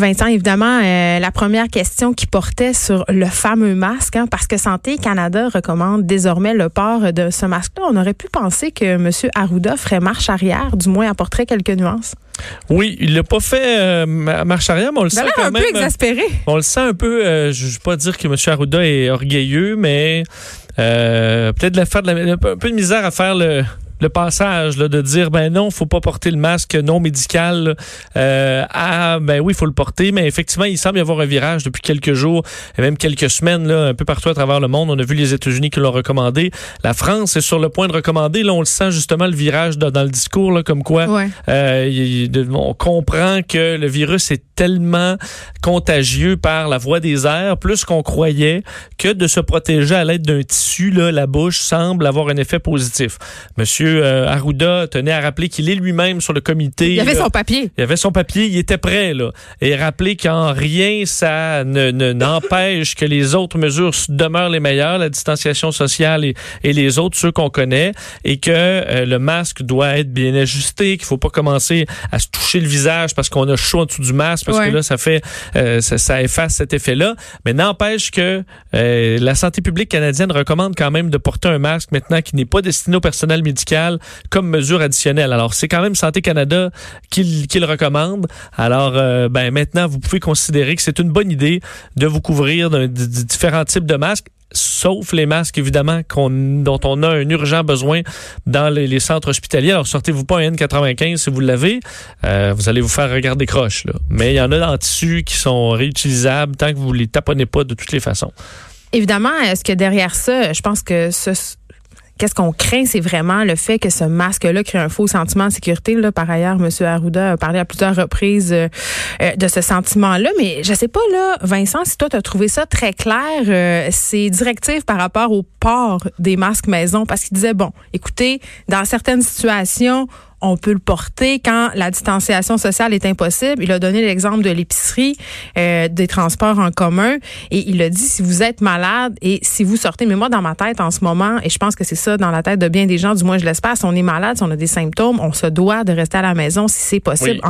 Vincent, évidemment, euh, la première question qui portait sur le fameux masque, hein, parce que Santé Canada recommande désormais le port de ce masque-là. On aurait pu penser que M. Arruda ferait marche arrière, du moins apporterait quelques nuances. Oui, il l'a pas fait euh, marche arrière, mais on le sent quand un même. peu exaspéré. On le sent un peu. Euh, je ne veux pas dire que M. Arruda est orgueilleux, mais peut-être de faire de la, un peu de misère à faire le le passage là, de dire ben non, faut pas porter le masque non médical euh, à ben oui, il faut le porter, mais effectivement, il semble y avoir un virage depuis quelques jours et même quelques semaines là, un peu partout à travers le monde. On a vu les États-Unis qui l'ont recommandé. La France est sur le point de recommander. Là, on le sent justement le virage dans le discours, là, comme quoi euh, on comprend que le virus est tellement contagieux par la voie des airs, plus qu'on croyait, que de se protéger à l'aide d'un tissu, là, la bouche semble avoir un effet positif. Monsieur euh, Arruda tenait à rappeler qu'il est lui-même sur le comité. Il avait son papier. Il avait son papier, il était prêt là. Et rappeler qu'en rien ça ne n'empêche que les autres mesures demeurent les meilleures, la distanciation sociale et, et les autres ceux qu'on connaît, et que euh, le masque doit être bien ajusté, qu'il faut pas commencer à se toucher le visage parce qu'on a chaud en dessous du masque, parce que là ça fait euh, ça, ça, efface cet effet-là. Mais n'empêche que la santé publique canadienne recommande quand même de porter un masque maintenant qui n'est pas destiné au personnel médical comme mesure additionnelle. Alors, c'est quand même Santé Canada qui, le recommande. Alors, euh, ben maintenant, vous pouvez considérer que c'est une bonne idée de vous couvrir de, différents types de masques sauf les masques, évidemment, dont on a un urgent besoin dans les, centres hospitaliers. Alors, sortez-vous pas un N95 si vous l'avez. Euh, vous allez vous faire regarder croche. Là. Mais il y en a en tissu qui sont réutilisables tant que vous les taponnez pas de toutes les façons. Évidemment, est-ce que derrière ça, je pense que ce, Qu'est-ce qu'on craint, c'est vraiment le fait que ce masque-là crée un faux sentiment de sécurité. Là, par ailleurs, M. Arruda a parlé à plusieurs reprises euh, euh, de ce sentiment-là. Mais je sais pas, là, Vincent, si toi, tu as trouvé ça très clair, euh, ces directives par rapport au port des masques maison, parce qu'il disait, bon, écoutez, dans certaines situations, on peut le porter quand la distanciation sociale est impossible. Il a donné l'exemple de l'épicerie, euh, des transports en commun, et il a dit si vous êtes malade et si vous sortez, mais moi dans ma tête en ce moment, et je pense que c'est ça dans la tête de bien des gens, du moins je l'espère, si on est malade, si on a des symptômes, on se doit de rester à la maison si c'est possible.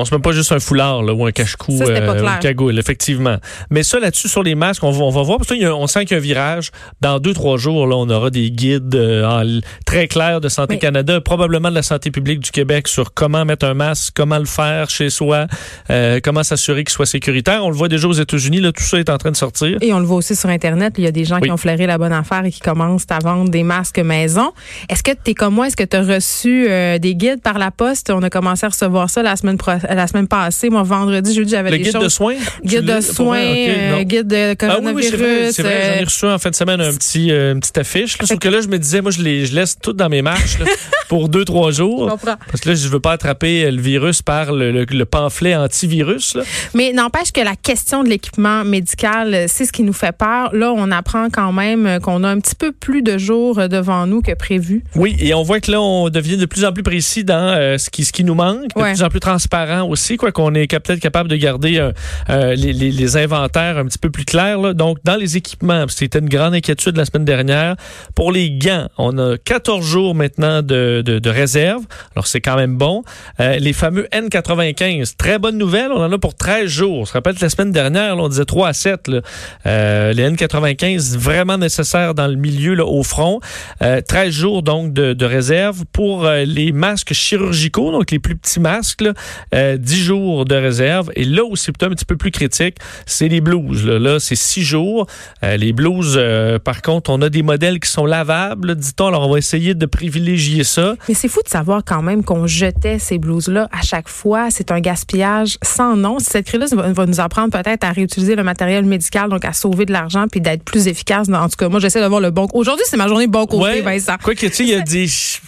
On se met pas juste un foulard là, ou un cache-cou, euh, une cagoule, effectivement. Mais ça, là-dessus, sur les masques, on va, on va voir. Parce qu'on sent qu'il y a un virage. Dans deux, trois jours, là, on aura des guides euh, très clairs de Santé Canada, probablement de la santé publique du Québec sur comment mettre un masque, comment le faire chez soi, euh, comment s'assurer qu'il soit sécuritaire. On le voit déjà aux États-Unis, là, tout ça est en train de sortir. Et on le voit aussi sur Internet. Il y a des gens qui ont flairé la bonne affaire et qui commencent à vendre des masques maison. Est-ce que tu es comme moi? Est-ce que tu as reçu des guides par la poste? On a commencé à recevoir ça la semaine prochaine la semaine passée, moi, vendredi, jeudi, j'avais des guide choses. de soins? Guide de soins, euh, guide de coronavirus. Ah oui, c'est vrai, j'en ai reçu en fin de semaine un petit, euh, une petite affiche. Sauf que là, je me disais, moi, je, les, je laisse tout dans mes marches pour deux, trois jours. Parce que là, je veux pas attraper le virus par le, le, pamphlet antivirus. Là. Mais n'empêche que la question de l'équipement médical, c'est ce qui nous fait peur. Là, on apprend quand même qu'on a un petit peu plus de jours devant nous que prévu. Oui, et on voit que là, on devient de plus en plus précis dans euh, ce, qui, ce qui nous manque, de plus en plus transparent aussi quoi qu'on est peut-être capable de garder euh, euh, les, inventaires un petit peu plus clairs. Là. Donc, dans les équipements, c'était une grande inquiétude la semaine dernière. Pour les gants, on a 14 jours maintenant de, réserve. Alors, c'est quand même bon. Euh, les fameux N95, très bonne nouvelle. On en a pour 13 jours. On se rappelle que la semaine dernière, on disait 3 à 7. Là. les N95, vraiment nécessaires dans le milieu, là, au front. 13 jours, donc, de, de réserve. Pour les masques chirurgicaux, donc les plus petits masques, là, 10 jours de réserve. Et là où c'est un petit peu plus critique, c'est les blouses. Là, c'est six jours. Euh, les blouses, euh, par contre, on a des modèles qui sont lavables, dit-on. Alors, on va essayer de privilégier ça. Mais c'est fou de savoir quand même qu'on jetait ces blouses-là à chaque fois. C'est un gaspillage sans nom. Cette crise va, nous apprendre peut-être à réutiliser le matériel médical, donc à sauver de l'argent puis d'être plus efficace. En tout cas, moi, j'essaie d'avoir le bon. Aujourd'hui, c'est ma journée bon côté, ouais. Vincent. Quoi que tu sais, il y a des.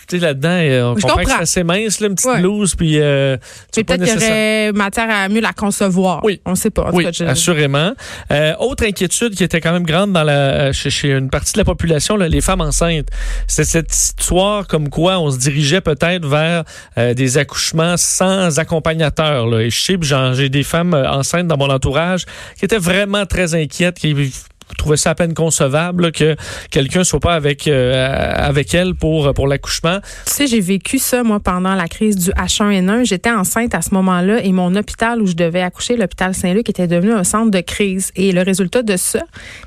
Tu là-dedans, euh, on comprend, que c'est assez mince, là, une petite blouse, puis. Euh, peut-être qu'il y aurait matière à mieux la concevoir. Oui. On ne sait pas. oui, assurément. Euh, autre inquiétude qui était quand même grande dans la, euh, chez, une partie de la population, là, les femmes enceintes. C'est cette histoire comme quoi on se dirigeait peut-être vers euh, des accouchements sans accompagnateur. Là. Et je sais, j'ai des femmes enceintes dans mon entourage qui étaient vraiment très inquiètes, qui trouvait ça à peine concevable que quelqu'un soit pas avec euh, elle pour pour l'accouchement? Tu sais, j'ai vécu ça moi pendant la crise du H1N1. J'étais enceinte à ce moment-là et mon hôpital où je devais accoucher, l'hôpital Saint-Luc, était devenu un centre de crise. Et le résultat de ça,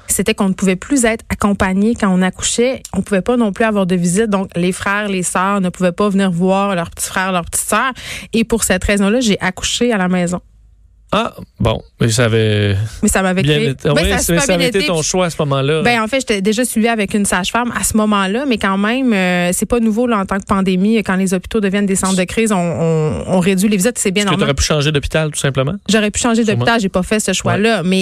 c'était qu'on ne pouvait plus être accompagné quand on accouchait. On pouvait pas non plus avoir de visite. Donc, les frères, les sœurs ne pouvaient pas venir voir leurs petits frères, leurs petites sœurs. Et pour cette raison-là, j'ai accouché à la maison. Ah, bon, mais ça avait. Mais ça m'avait bien été. Ben, oui, ça a ça, ça avait été ton choix à ce moment-là. Ben en fait, j'étais déjà suivie avec une sage-femme à ce moment-là, mais quand même, euh, c'est pas nouveau là, en tant que pandémie. Quand les hôpitaux deviennent des centres de crise, on, on, on réduit les visites, c'est bien que tu normal. aurais pu changer d'hôpital, tout simplement? J'aurais pu changer d'hôpital, j'ai pas fait ce choix-là, mais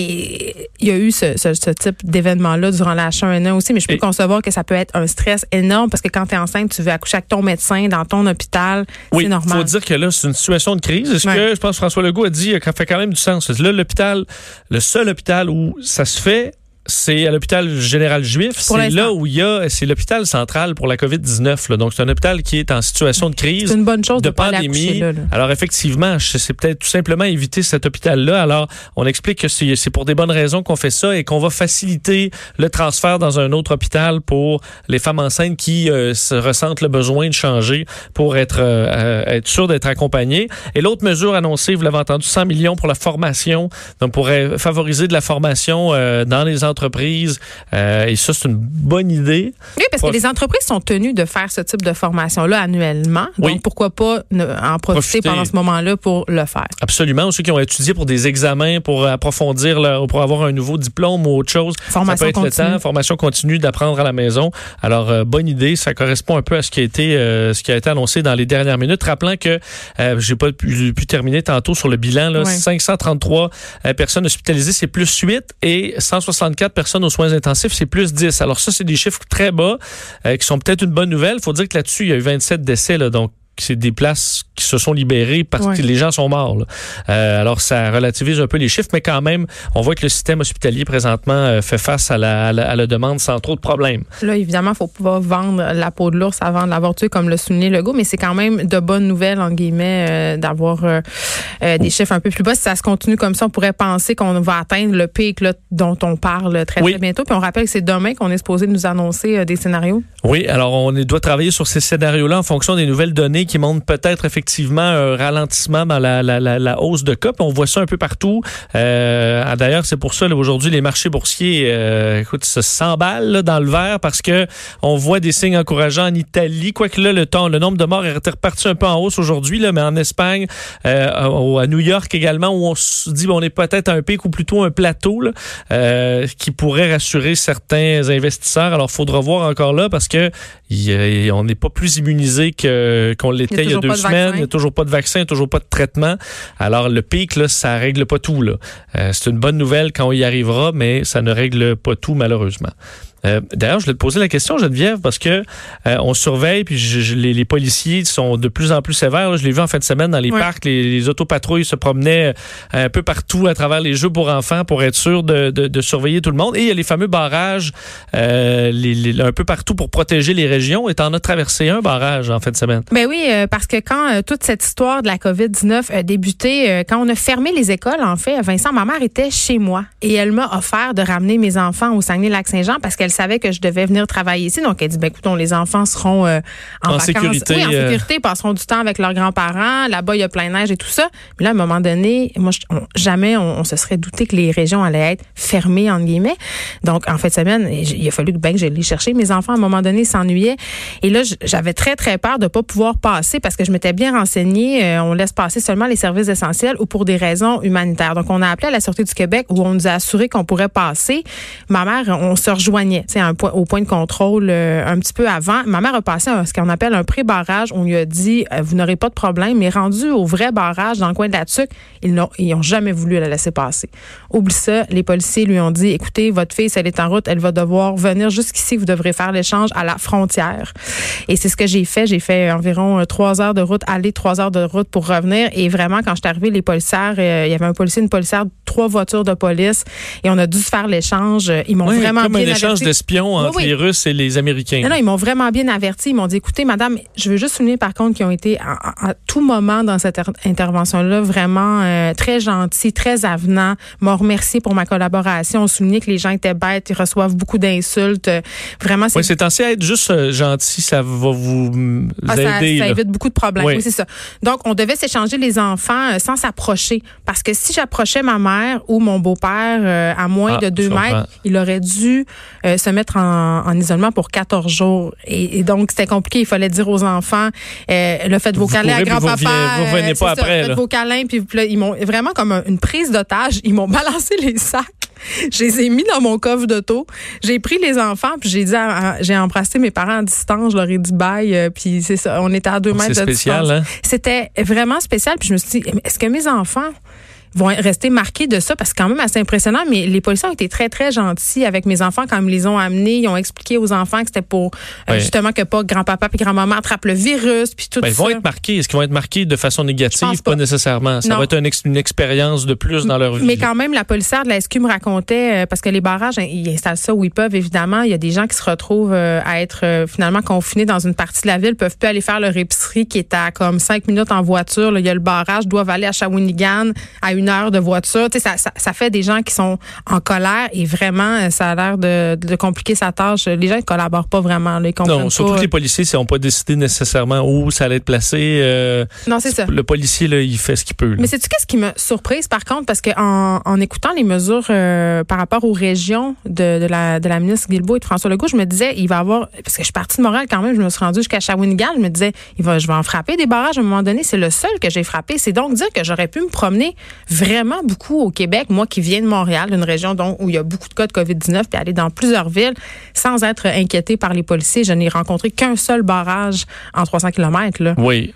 il y a eu ce, ce, ce type d'événement-là durant la H1N1 aussi, mais je peux Et- concevoir que ça peut être un stress énorme parce que quand tu es enceinte, tu veux accoucher avec ton médecin dans ton hôpital, Oui, c'est normal. faut dire que là, c'est une situation de crise. Est-ce Ouais. que, je pense François Legault a dit, ça fait quand même du sens. Là, l'hôpital, le seul hôpital où ça se fait, c'est à l'hôpital général juif. C'est là où il y a, c'est l'hôpital central pour la COVID-19. là. Donc, c'est un hôpital qui est en situation de crise. C'est une bonne chose de, de pandémie. accoucher là. là. Alors effectivement, c'est peut-être tout simplement éviter cet hôpital-là. Alors on explique que c'est pour des bonnes raisons qu'on fait ça et qu'on va faciliter le transfert dans un autre hôpital pour les femmes enceintes qui euh, se ressentent le besoin de changer pour être euh, euh, être sûr d'être accompagnées. Et l'autre mesure annoncée, vous l'avez entendu, 100 millions pour la formation, donc pour favoriser de la formation euh, dans les entreprises. Euh, et ça, c'est une bonne idée. Oui, parce Prof- que les entreprises sont tenues de faire ce type de formation-là annuellement. Donc, Oui. pourquoi pas en profiter, Profiter. pendant ce moment-là pour le faire? Absolument. Ou ceux qui ont étudié pour des examens, pour approfondir, leur, pour avoir un nouveau diplôme ou autre chose. Formation ça peut être continue. le temps, formation continue d'apprendre à la maison. Alors, euh, bonne idée. Ça correspond un peu à ce qui a été, euh, ce qui a été annoncé dans les dernières minutes. Rappelant que j'ai pas pu, pu terminer tantôt sur le bilan. Là, Ouais. 533 euh, personnes hospitalisées, c'est plus 8 et 164 personnes aux soins intensifs, c'est plus 10. Alors ça, c'est des chiffres très bas euh, qui sont peut-être une bonne nouvelle. faut dire que là-dessus, il y a eu 27 décès. Donc, c'est des places qui se sont libérées parce Ouais. que les gens sont morts. là. Euh, alors, ça relativise un peu les chiffres, mais quand même, on voit que le système hospitalier présentement euh, fait face à la, à la- à la demande sans trop de problèmes. Là, évidemment, il faut pas vendre la peau de l'ours avant de l'avoir tué, comme l'a souligné Legault, mais c'est quand même de bonnes nouvelles, en guillemets, euh, d'avoir euh, des chiffres un peu plus bas. Si ça se continue comme ça, on pourrait penser qu'on va atteindre le pic là, dont on parle très, Oui. très bientôt. Puis on rappelle que c'est demain qu'on est supposé nous annoncer des scénarios. Oui, alors on doit travailler sur ces scénarios-là en fonction des nouvelles données qui montrent peut-être effectivement un ralentissement dans la, la, la, hausse de cas. On voit ça un peu partout. Euh, ah, D'ailleurs, c'est pour ça aujourd'hui les marchés boursiers, euh, écoute, se s'emballent dans le vert parce que on voit des signes encourageants en Italie. Quoique là, le temps, le nombre de morts est reparti un peu en hausse aujourd'hui, mais en Espagne, euh, à New York également, où on se dit on est peut-être un pic ou plutôt un plateau là, euh, qui pourrait rassurer certains investisseurs. Alors, faudra voir encore là parce que y a- on n'est pas plus immunisé qu'on l'était il y a deux de semaines. vaccin. Il n'y a toujours pas de vaccin, toujours pas de traitement. Alors, le pic, là, ça règle pas tout. Là. Euh, c'est une bonne nouvelle quand on y arrivera, mais ça ne règle pas tout, malheureusement. Euh, D'ailleurs, je voulais te poser la question, Geneviève, parce que euh, on surveille, puis je- je- les, les policiers sont de plus en plus sévères. là. Je l'ai vu en fin de semaine dans les parcs, les, les autopatrouilles se promenaient euh, un peu partout à travers les jeux pour enfants pour être sûr de, de- de surveiller tout le monde. Et il y a les fameux barrages euh, les- les- un peu partout pour protéger les régions. Et t'en as traversé un barrage en fin de semaine. Ben oui, euh, parce que quand toute cette histoire de la COVID-19 a débuté, euh, quand on a fermé les écoles, en fait, Vincent, ma mère était chez moi et elle m'a offert de ramener mes enfants au Saguenay-Lac-Saint-Jean parce qu'elle savait que je devais venir travailler ici. Donc, elle dit, ben écoutons, les enfants seront euh, en, En vacances. sécurité, Oui, en euh. sécurité, passeront du temps avec leurs grands-parents. Là-bas, il y a plein de neige et tout ça. Mais là, à un moment donné, moi, je- on- jamais on, on se serait douté que les régions allaient être fermées, entre guillemets. Donc, en fin de semaine, il a fallu que ben, que j'aille les chercher. Mes enfants, à un moment donné, s'ennuyaient. Et là, j'avais très, très peur de pas pouvoir passer parce que je m'étais bien renseignée. Euh, on laisse passer seulement les services essentiels ou pour des raisons humanitaires. Donc, on a appelé à la Sûreté du Québec où on nous a assuré qu'on pourrait passer. Ma mère, on se rejoignait, tu sais, au point de contrôle euh, un petit peu avant. Ma mère a passé un- ce qu'on appelle un pré-barrage. On lui a dit, euh, vous n'aurez pas de problème. Mais rendu au vrai barrage dans le coin de la Tuque, ils n'ont ils ont jamais voulu la laisser passer. Oublie ça. Les policiers lui ont dit, écoutez, votre fille, si elle est en route, elle va devoir venir jusqu'ici. Vous devrez faire l'échange à la frontière. Et c'est ce que j'ai fait. J'ai fait environ euh, trois heures de route aller, trois heures de route pour revenir. Et vraiment, quand je suis arrivée, les policières, euh, il y avait un policier, une policière trois voitures de police et on a dû se faire l'échange. Ils m'ont Oui, vraiment comme bien un échange averti. D'espions entre Oui, oui. les Russes et les Américains. Non, non, ils m'ont vraiment bien averti. Ils m'ont dit, écoutez, madame, je veux juste souligner par contre qu'ils ont été à, tout moment dans cette er- intervention-là vraiment euh, très gentils, très avenants, m'ont remercié pour ma collaboration, ont souligné que les gens étaient bêtes, ils reçoivent beaucoup d'insultes. Euh, Vraiment, c'est Oui, c'est censé être juste euh, gentil, ça va vous ah, ça, aider. ça évite beaucoup de problèmes. Oui. Oui, c'est ça. Donc, on devait s'échanger les enfants sans s'approcher. Parce que si j'approchais ma mère ou mon beau-père euh, à moins Ah, de deux mètres, il aurait dû euh, se mettre en, en isolement pour 14 jours. Et, et donc, c'était compliqué. Il fallait dire aux enfants, euh, le faites vos Vous câlins à courez, vous grand-papa. vous revenez euh, pas ça, après, faites vos câlins. Puis, là, ils m'ont vraiment comme un- une prise d'otage. Ils m'ont balancé les sacs. Je les ai mis dans mon coffre d'auto. J'ai pris les enfants, puis j'ai dit, j'ai embrassé mes parents à distance. Je leur ai dit bye. euh, Puis c'est ça. On était à deux mètres C'est de spécial, distance. hein? C'était vraiment spécial. Puis je me suis dit, est-ce que mes enfants vont rester marqués de ça? Parce que c'est quand même assez impressionnant. Mais les policiers ont été très, très gentils avec mes enfants quand ils me les ont amenés. Ils ont expliqué aux enfants que c'était pour euh, justement que pas grand-papa puis grand-maman attrapent le virus puis tout Ben, ils ça. vont être marqués. Est-ce qu'ils vont être marqués de façon négative? Pas. pas. nécessairement. Ça Non. va être ex- une expérience de plus dans leur vie. Mais quand même, la policière de la SQ me racontait, euh, parce que les barrages, hein, ils installent ça où ils peuvent, évidemment. Il y a des gens qui se retrouvent euh, à être finalement confinés dans une partie de la ville, peuvent plus aller faire leur épicerie qui est à comme cinq minutes en voiture. Là, il y a le barrage, doivent aller à Shawinigan à une heure de voiture. Tu sais, ça, ça, ça fait des gens qui sont en colère et vraiment, euh, ça a l'air de, de compliquer sa tâche. Les gens ne collaborent pas vraiment. Là, ils comprennent non, surtout pas. que les policiers n'ont pas décidé nécessairement où ça allait être placé. euh, Non, c'est ça. Le policier, là, il fait ce qu'il peut. là. Mais c'est-tu qu'est-ce qui m'a surprise, par contre, parce que en, en écoutant les mesures euh, par rapport aux régions de, de, la, de la ministre Guilbeault et de François Legault, je me disais, il va y avoir, parce que je suis partie de Montréal quand même, je me suis rendue jusqu'à Shawinigan, je me disais, il va, je vais en frapper des barrages à un moment donné, c'est le seul que j'ai frappé. C'est donc dire que j'aurais pu me promener vraiment beaucoup au Québec, moi qui viens de Montréal, une région donc, où il y a beaucoup de cas de COVID-19, puis aller dans plusieurs villes sans être inquiété par les policiers. Je n'ai rencontré qu'un seul barrage en 300 km. Là. Oui.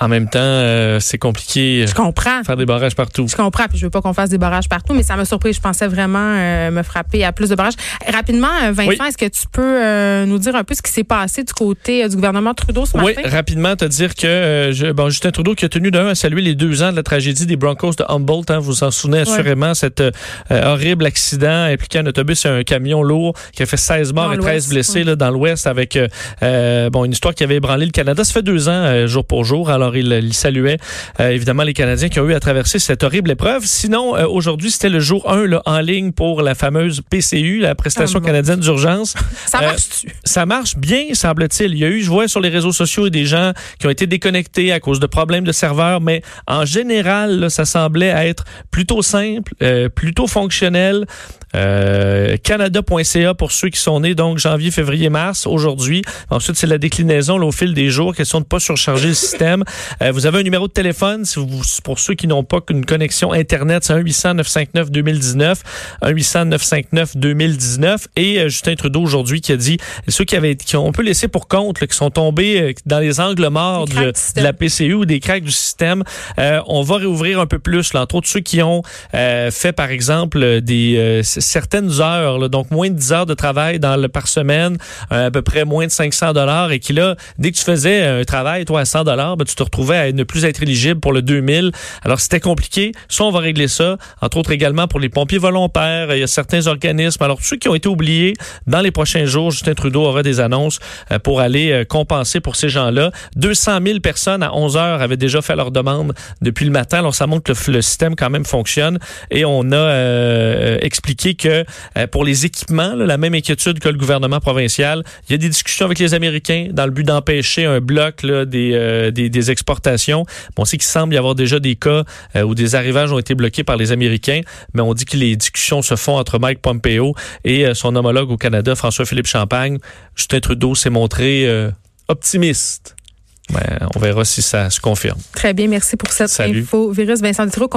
En même temps, euh, c'est compliqué Je comprends. faire des barrages partout. Je comprends, puis je veux pas qu'on fasse des barrages partout, mais ça m'a surpris. Je pensais vraiment euh, me frapper à plus de barrages. Rapidement, euh, Vincent, Oui. est-ce que tu peux euh, nous dire un peu ce qui s'est passé du côté euh, du gouvernement Trudeau ce Oui, matin? rapidement, te dire que euh, je- bon, Justin Trudeau qui a tenu d'un à saluer les deux ans de la tragédie des Broncos de Humboldt. Hein, vous vous en souvenez assurément, cet euh, horrible accident impliquant un autobus et un camion lourd qui a fait 16 morts Dans et 13 l'Ouest, blessés oui. là, dans l'Ouest avec euh, euh, bon une histoire qui avait ébranlé le Canada. Ça fait deux ans, euh, jour pour jour. Alors, il, il saluait euh, évidemment les Canadiens qui ont eu à traverser cette horrible épreuve. Sinon, euh, aujourd'hui, c'était le jour 1 là, en ligne pour la fameuse PCU, la prestation bon. canadienne d'urgence. Ça Euh, marche-tu? ça marche bien, semble-t-il. Il y a eu, je vois sur les réseaux sociaux, des gens qui ont été déconnectés à cause de problèmes de serveurs, mais en général, là, ça semblait être plutôt simple, plutôt fonctionnel. Euh, Canada.ca pour ceux qui sont nés donc janvier, février, mars aujourd'hui. Ensuite, c'est la déclinaison là, au fil des jours, question de pas surcharger le système. Euh, vous avez un numéro de téléphone si vous, pour ceux qui n'ont pas une connexion internet, c'est 1 800 959 2019, 1 800 959 2019 et euh, Justin Trudeau aujourd'hui qui a dit ceux qui avaient qui ont un peu laissé pour compte là, qui sont tombés euh, dans les angles morts de, du la PCU ou des cracks du système, euh, on va réouvrir un peu plus là, entre autres ceux qui ont euh, fait par exemple des euh, certaines heures donc moins de 10 heures de travail dans le par semaine, euh, à peu près moins de 500 dollars et qui là dès que tu faisais un travail toi à 100 dollars, ben, tu te retrouvais à ne plus être éligible pour le 2000. Alors c'était compliqué, soit on va régler ça, entre autres également pour les pompiers volontaires, il y a certains organismes. Alors ceux qui ont été oubliés dans les prochains jours, Justin Trudeau aura des annonces euh, pour aller euh, compenser pour ces gens-là. 200 000 personnes à 11 heures avaient déjà fait leur demande depuis le matin. Alors ça montre que le, le système quand même fonctionne et on a euh, expliqué que euh, pour les équipements, là, la même inquiétude que le gouvernement provincial, il y a des discussions avec les Américains dans le but d'empêcher un bloc là, des, euh, des, des exportations. Bon, on sait qu'il semble y avoir déjà des cas euh, où des arrivages ont été bloqués par les Américains, mais on dit que les discussions se font entre Mike Pompeo et son homologue au Canada, François-Philippe Champagne. Justin Trudeau s'est montré optimiste. Ben, on verra si ça se confirme. Très bien, merci pour cette Salut. info. Virus Vincent Dutroux